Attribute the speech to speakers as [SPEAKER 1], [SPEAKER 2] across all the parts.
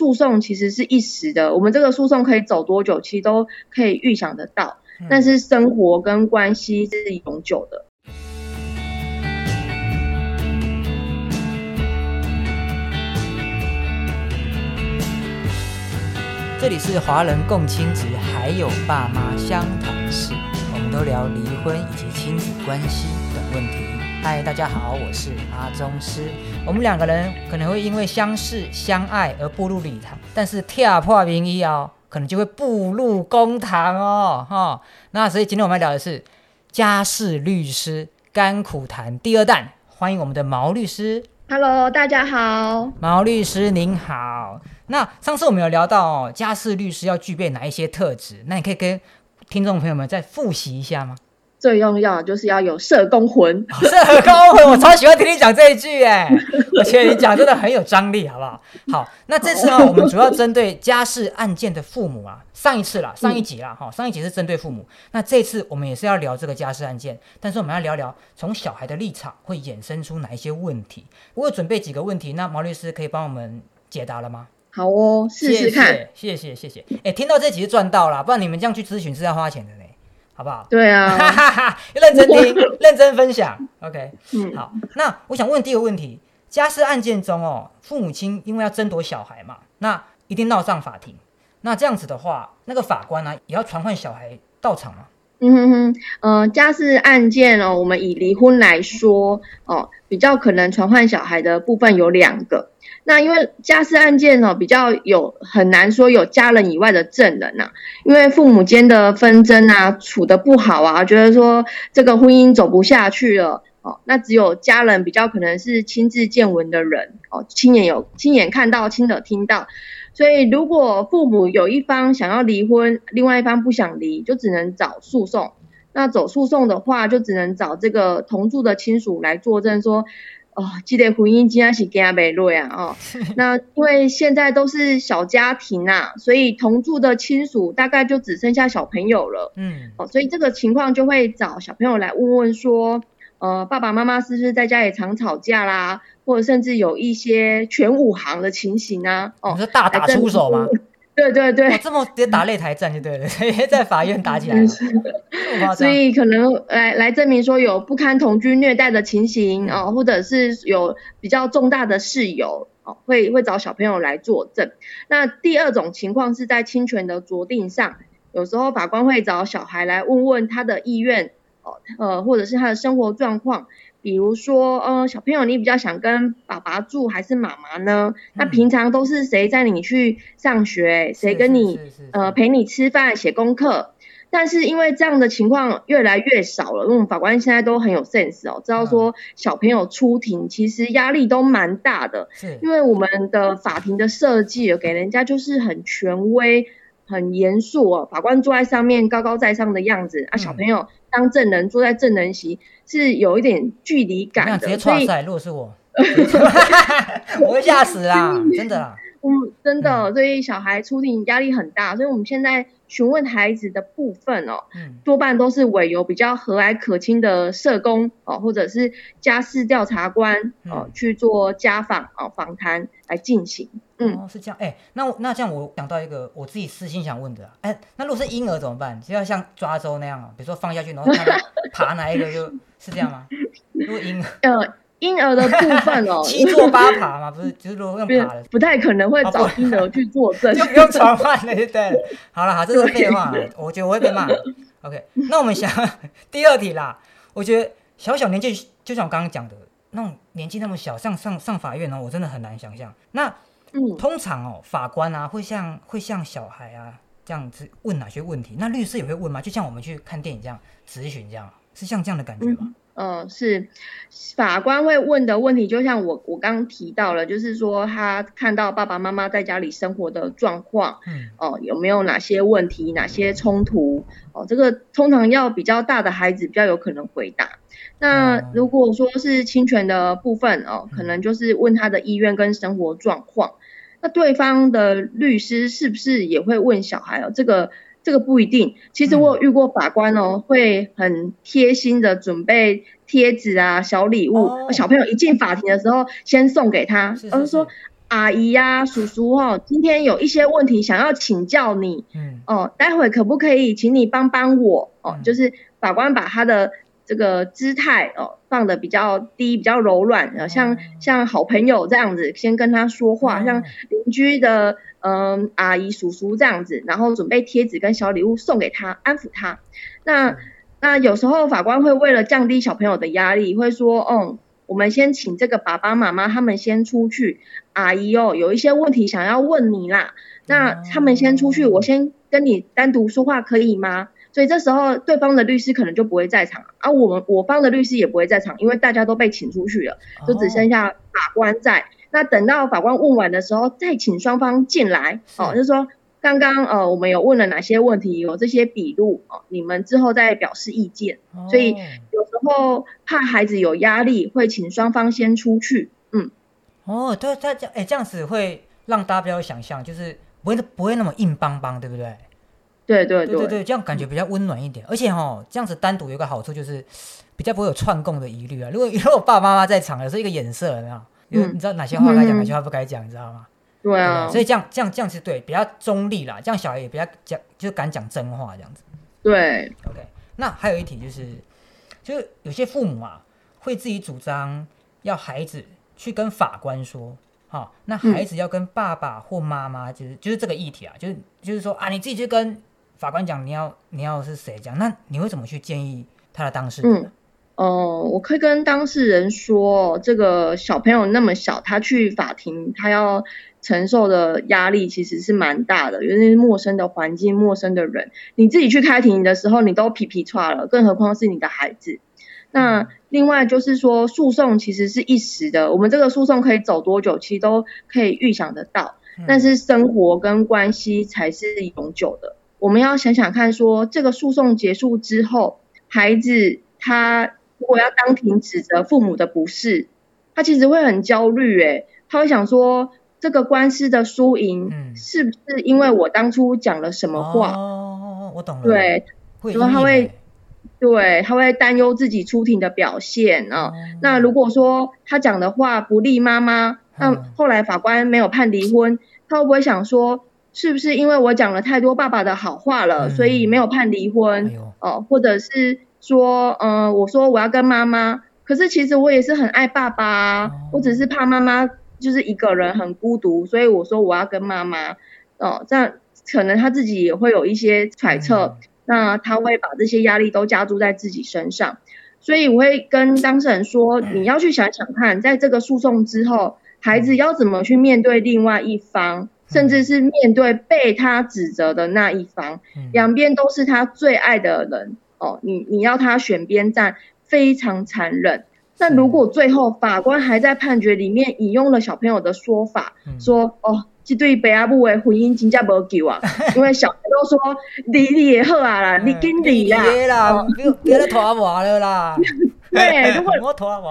[SPEAKER 1] 诉讼其实是一时的，我们这个诉讼可以走多久，其实都可以预想得到。但是生活跟关系是永久的。
[SPEAKER 2] 这里是华人共亲职，还有爸妈相谈室，我们都聊离婚以及亲子关系等问题。嗨，大家好，我是阿宗师。我们两个人可能会因为相识相爱而步入礼堂，但是跳破名医哦，可能就会步入公堂哦，哈。那所以今天我们要聊的是家事律师甘苦谈第二弹，欢迎我们的毛律师。
[SPEAKER 1] Hello，大家好。
[SPEAKER 2] 毛律师您好。那上次我们有聊到哦，家事律师要具备哪一些特质？那你可以跟听众朋友们再复习一下吗？
[SPEAKER 1] 最重要的就是要有社工魂。
[SPEAKER 2] 社工魂，我超喜欢听你讲这一句哎，而且你讲真的很有张力，好不好？好，那这次呢，我们主要针对家事案件的父母啊，上一次啦，上一集啦，哈、上一集是针对父母，那这次我们也是要聊这个家事案件，但是我们要聊聊从小孩的立场会衍生出哪一些问题。我有准备几个问题，那毛律师可以帮我们解答了吗？
[SPEAKER 1] 好哦，试试看。
[SPEAKER 2] 谢谢谢谢。哎，听到这集就赚到了，不然你们这样去咨询是要花钱的呢，好不好？
[SPEAKER 1] 对啊，
[SPEAKER 2] 哈哈哈，认真听，认真分享。OK，
[SPEAKER 1] 嗯，
[SPEAKER 2] 好。那我想问第一个问题：家事案件中哦，父母亲因为要争夺小孩嘛，那一定闹上法庭。那这样子的话，那个法官呢、也要传唤小孩到场吗？
[SPEAKER 1] 嗯哼哼，呃，家事案件哦，我们以离婚来说哦，比较可能传唤小孩的部分有两个。那因为家事案件哦，比较有很难说有家人以外的证人呐、因为父母间的纷争啊，处得不好啊，觉得说这个婚姻走不下去了哦，那只有家人比较可能是亲自见闻的人哦，亲眼有亲眼看到、亲耳听到。所以，如果父母有一方想要离婚，另外一方不想离，就只能找诉讼。那走诉讼的话，就只能找这个同住的亲属来作证说，哦，这个婚姻今天是跟他没落啊，哦，那因为现在都是小家庭啊，所以同住的亲属大概就只剩下小朋友了，
[SPEAKER 2] 嗯，
[SPEAKER 1] 哦，所以这个情况就会找小朋友来问问说，呃，爸爸妈妈是不是在家也常吵架啦，或者甚至有一些全武行的情形啊，哦
[SPEAKER 2] 你，说大打出手吗？
[SPEAKER 1] 对对对
[SPEAKER 2] 哇，，这么直接打擂台战就对了，直接在法院打起来了，
[SPEAKER 1] 所？以可能来来证明说有不堪同居虐待的情形
[SPEAKER 2] 嗯
[SPEAKER 1] 哦，或者是有比较重大的事由哦，会会找小朋友来作证。那第二种情况是在侵权的酌定上，有时候法官会找小孩来问问他的意愿哦，呃，或者是他的生活状况。比如说，呃，小朋友，你比较想跟爸爸住还是妈妈呢？那
[SPEAKER 2] 嗯
[SPEAKER 1] 平常都是谁带你去上学？谁跟你呃陪你吃饭、写功课？但是因为这样的情况越来越少了，因为我们法官现在都很有 sense 哦，知道说小朋友出庭其实压力都蛮大的，
[SPEAKER 2] 是
[SPEAKER 1] 因为我们的法庭的设计给人家就是很权威、很严肃哦，法官坐在上面高高在上的样子啊，
[SPEAKER 2] 嗯
[SPEAKER 1] 小朋友当证人坐在证人席是有一点距离感的，
[SPEAKER 2] 直接
[SPEAKER 1] 所以
[SPEAKER 2] 踹赛，如果是我，我会吓死啦，真的啦。
[SPEAKER 1] 嗯，真的，所以小孩出庭压力很大，所以我们现在询问孩子的部分哦，
[SPEAKER 2] 嗯，
[SPEAKER 1] 多半都是委由比较和蔼可亲的社工哦，或者是家事调查官哦、
[SPEAKER 2] 嗯
[SPEAKER 1] 去做家访哦访谈来进行。嗯，
[SPEAKER 2] 哦，是这样。哎、那那这样我想到一个我自己私心想问的啊，哎、那如果是婴儿怎么办？就要像抓周那样啊，比如说放下去，然后看他 爬哪一个就，是这样吗？如果婴儿
[SPEAKER 1] 呃，婴儿的部分哦，
[SPEAKER 2] 七坐八爬嘛，不是，就是如果用爬的，
[SPEAKER 1] 不太可能会找婴儿去作证。
[SPEAKER 2] 就不用传唤了，就对了。好了，好，这是废话了，我觉得我会被骂。OK，那我们想第二题啦，我觉得小小年纪，就像我刚刚讲的，那种年纪那么小，上上上法院呢，我真的很难想象。那
[SPEAKER 1] 嗯，
[SPEAKER 2] 通常哦，法官啊会像会像小孩啊这样子问哪些问题？那律师也会问吗？就像我们去看电影这样咨询这样，是像这样的感觉吗？
[SPEAKER 1] 呃，是法官会问的问题，就像我我刚刚提到了，就是说他看到爸爸妈妈在家里生活的状况，
[SPEAKER 2] 嗯
[SPEAKER 1] 哦，有没有哪些问题、哪些冲突？哦，这个通常要比较大的孩子比较有可能回答。那
[SPEAKER 2] 哦
[SPEAKER 1] 如果说是侵权的部分哦，可
[SPEAKER 2] 嗯
[SPEAKER 1] 能就是问他的意愿跟生活状况。那对方的律师是不是也会问小孩哦？这个这个不一定。其实我有遇过法官哦，会很贴心的准备贴纸啊、小礼物，
[SPEAKER 2] 哦。
[SPEAKER 1] 小朋友一进法庭的时候先送给他，
[SPEAKER 2] 是是
[SPEAKER 1] 而是说阿姨呀、叔叔哦，今天有一些问题想要请教你，
[SPEAKER 2] 嗯。
[SPEAKER 1] 哦，待会可不可以请你帮帮我？哦，
[SPEAKER 2] 嗯
[SPEAKER 1] 就是法官把他的这个姿态哦放的比较低，比较柔软，呃，像、
[SPEAKER 2] 哦。
[SPEAKER 1] 像好朋友这样子，先跟他说话，
[SPEAKER 2] 哦
[SPEAKER 1] 像邻居的嗯、阿姨叔叔这样子，然后准备贴纸跟小礼物送给他，安抚他。那那有时候法官会为了降低小朋友的压力，会说，嗯，我们先请这个爸爸妈妈他们先出去，阿姨哦，有一些问题想要问你啦，那他们先出去，我先跟你单独说话可以吗？所以这时候对方的律师可能就不会在场，而、我们我方的律师也不会在场，因为大家都被请出去了，就只剩下法官在。那等到法官问完的时候，再请双方进来，哦，就是说刚刚呃我们有问了哪些问题，有这些笔录哦，你们之后再表示意见。
[SPEAKER 2] 哦
[SPEAKER 1] 所以有时候怕孩子有压力，会请双方先出去。嗯，
[SPEAKER 2] 哦，对，他这样，哎，这样子会让大家比较有想象，就是不会不会那么硬邦邦，对不对？
[SPEAKER 1] 对对
[SPEAKER 2] 对对对，这样感觉比较温暖一点。而且哈，这样子单独有一个好处就是比较不会有串供的疑虑啊。如果 如果爸爸妈妈在场，有时候一个眼色，有没有？有
[SPEAKER 1] 嗯
[SPEAKER 2] 你知道哪些话该讲，
[SPEAKER 1] 嗯
[SPEAKER 2] 哪些话不该讲，你知道吗？
[SPEAKER 1] 对啊，
[SPEAKER 2] 所以这样这样这样是对，比较中立啦，这样小孩也比较讲，就敢讲真话这样子。
[SPEAKER 1] 对
[SPEAKER 2] ，OK，那还有一题就是，就是有些父母啊，会自己主张要孩子去跟法官说，好、那孩子要跟爸爸或妈妈，就是就是这个议题啊，就是就是说啊，你自己去跟法官讲，你要你要是谁讲，那你会怎么去建议他的当事人？
[SPEAKER 1] 嗯哦，我可以跟当事人说，这个小朋友那么小，他去法庭，他要承受的压力其实是蛮大的，因为是陌生的环境、陌生的人，你自己去开庭的时候，你都皮皮叉了，更何况是你的孩子。那另外就是说，诉讼其实是一时的，我们这个诉讼可以走多久，其实都可以预想得到。
[SPEAKER 2] 嗯
[SPEAKER 1] 但是生活跟关系才是永久的。我们要想想看说这个诉讼结束之后，孩子他如果要当庭指责父母的不是，他其实会很焦虑，诶，他会想说，这个官司的输赢
[SPEAKER 2] 嗯
[SPEAKER 1] 是不是因为我当初讲了什么话？
[SPEAKER 2] 哦，我懂了。，
[SPEAKER 1] 对
[SPEAKER 2] 会
[SPEAKER 1] 说他会对，他会担忧自己出庭的表现啊。
[SPEAKER 2] 哦
[SPEAKER 1] 那如果说他讲的话不利妈妈，那
[SPEAKER 2] 嗯
[SPEAKER 1] 后来法官没有判离婚，他会不会想说，是不是因为我讲了太多爸爸的好话了，
[SPEAKER 2] 嗯
[SPEAKER 1] 所以没有判离婚？哦，或者是说，嗯、我说我要跟妈妈，可是其实我也是很爱爸爸啊，
[SPEAKER 2] 哦
[SPEAKER 1] 我只是怕妈妈就是一个人很孤独，所以我说我要跟妈妈。哦，这样可能他自己也会有一些揣测，
[SPEAKER 2] 嗯
[SPEAKER 1] 那他会把这些压力都加注在自己身上。所以我会跟当事人说，你要去想想看，在这个诉讼之后，孩子要怎么去面对另外一方，甚至是面对被他指责的那一方。
[SPEAKER 2] 嗯
[SPEAKER 1] 两边都是他最爱的人哦，你你要他选边站，非常残忍。那如果最后法官还在判决里面引用了小朋友的说法，
[SPEAKER 2] 嗯
[SPEAKER 1] 说哦，这对北阿母的婚姻真正无救啊，因为小孩都说离离也好啊啦，你跟离啦。
[SPEAKER 2] 别啦，别别再拖我了啦。
[SPEAKER 1] 对如果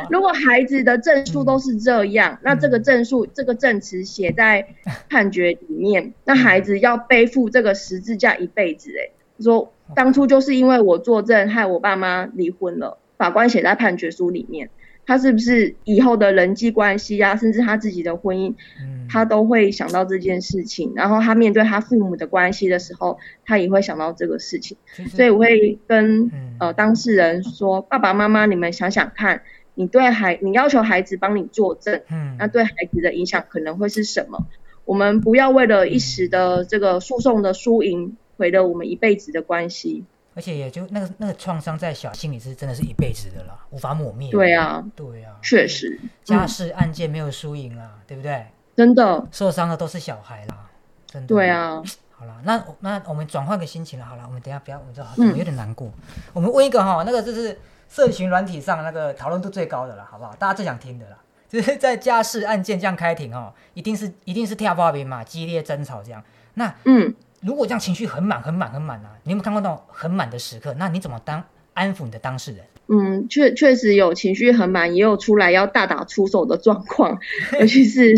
[SPEAKER 1] 如果孩子的证述都是这样，那这个证述、这个证词写在判决里面，那孩子要背负这个十字架一辈子、欸。哎，说当初就是因为我作证害我爸妈离婚了，法官写在判决书里面，他是不是以后的人际关系啊，甚至他自己的婚姻，
[SPEAKER 2] 嗯
[SPEAKER 1] 他都会想到这件事情，然后他面对他父母的关系的时候，他也会想到这个事情。所以我会跟
[SPEAKER 2] 嗯
[SPEAKER 1] 呃当事人说，爸爸妈妈，你们想想看，你对孩，你要求孩子帮你作证，
[SPEAKER 2] 嗯
[SPEAKER 1] 那对孩子的影响可能会是什么？我们不要为了一时的这个诉讼的输赢，毁了我们一辈子的关系。
[SPEAKER 2] 而且也就那个那个创伤在小孩心里是真的是一辈子的啦，无法抹灭。
[SPEAKER 1] 对啊，
[SPEAKER 2] 对啊，
[SPEAKER 1] 确实，嗯，
[SPEAKER 2] 家事案件没有输赢啦，对不对？
[SPEAKER 1] 真的，
[SPEAKER 2] 受伤的都是小孩啦，真的。
[SPEAKER 1] 对。啊，
[SPEAKER 2] 好了，那那我们转换个心情了。好了，我们等一下不要，我们知道
[SPEAKER 1] 嗯
[SPEAKER 2] 我有点难过。我们问一个哈，那个就是社群软体上那个讨论度最高的了，好不好？大家最想听的啦，就是在家事案件这样开庭哦，一定是一定是跳花边嘛，激烈争吵这样。那
[SPEAKER 1] 嗯，
[SPEAKER 2] 如果这样情绪很满、很满、很满啊，你有没有看过那种很满的时刻？那你怎么当安抚你的当事人？
[SPEAKER 1] 嗯，确确实有情绪很满，也有出来要大打出手的状况，尤其是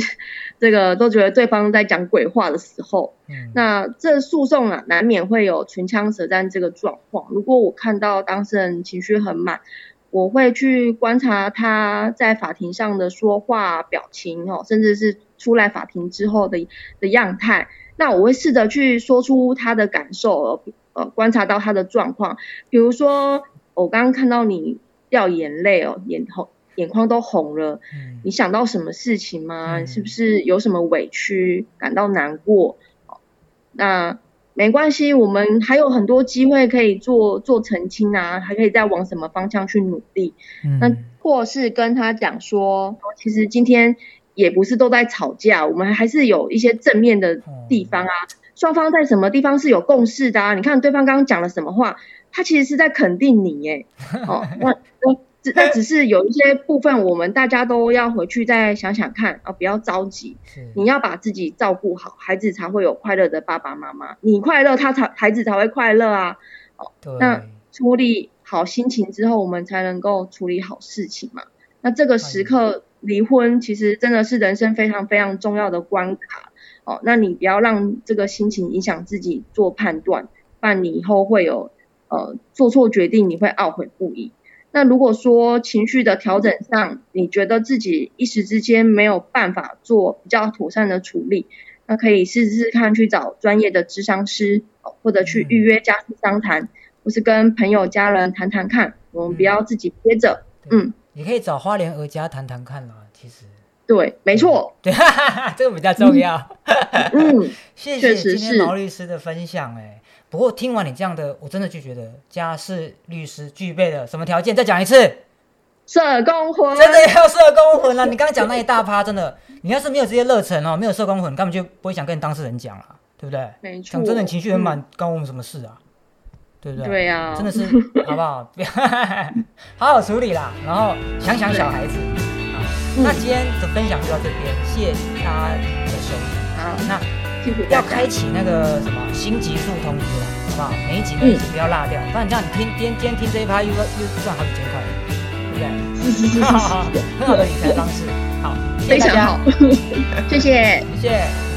[SPEAKER 1] 这个都觉得对方在讲鬼话的时候。
[SPEAKER 2] 嗯，
[SPEAKER 1] 那这诉讼啊，难免会有唇枪舌战这个状况。如果我看到当事人情绪很满，我会去观察他在法庭上的说话、表情哦，甚至是出来法庭之后的的样态。那我会试着去说出他的感受，呃，观察到他的状况。比如说，我刚刚看到你掉眼泪哦，眼红，眼眶都红了。嗯。你想到什么事情吗？是不是有什么委屈，感到难过？那没关系，我们还有很多机会可以做做澄清啊，还可以再往什么方向去努力。嗯。那或是跟他讲说，其实今天。也不是都在吵架，我们还是有一些正面的地方啊。双方在什么地方是有共识的啊？你看对方刚刚讲了什么话，他其实是在肯定你耶。哦，那那那只是有一些部分，我们大家都要回去再想想看啊，不要着急。你要把自己照顾好，孩子才会有快乐的爸爸妈妈。你快乐，他才孩子才会快乐啊。哦，那处理好心情之后，我们才能够处理好事情嘛。那这个时刻。离婚其实真的是人生非常非常重要的关卡。哦，那你不要让这个心情影响自己做判断，不然你以后会有呃做错决定，你会懊悔不已。那如果说情绪的调整上，你觉得自己一时之间没有办法做比较妥善的处理，那可以试试看去找专业的智商师，或者去预约家事商谈，或是跟朋友家人谈谈看，我们不要自己憋着，嗯。
[SPEAKER 2] 你可以找花莲儿家谈谈看啦，其实
[SPEAKER 1] 对，没错，
[SPEAKER 2] 对，这个比较重要。嗯，谢谢今天毛律师的分享。哎，不过听完你这样的，我真的就觉得家事律师具备了什么条件？再讲一次，
[SPEAKER 1] 社工魂，
[SPEAKER 2] 真的要社工魂啊！你刚刚讲那一大趴，真的，你要是没有这些热忱哦，没有社工魂，根本就不会想跟当事人讲了，对不对？
[SPEAKER 1] 没错，
[SPEAKER 2] 讲真的，情绪很满，关我们什么事啊？对不对？
[SPEAKER 1] 对呀，
[SPEAKER 2] 真的是 好不好？好好处理啦，然后想想小孩子。好，那今天的分享就到这边，谢谢大家的收听。
[SPEAKER 1] 好，
[SPEAKER 2] 那要开启那个什么新集数通知了，好不好？每一集每一集不要落掉，不然这样你听今天听这一趴又又赚好几千块，对不对？
[SPEAKER 1] 是是是是，
[SPEAKER 2] 很好的理财方式。好，
[SPEAKER 1] 非常好，谢谢
[SPEAKER 2] 谢谢。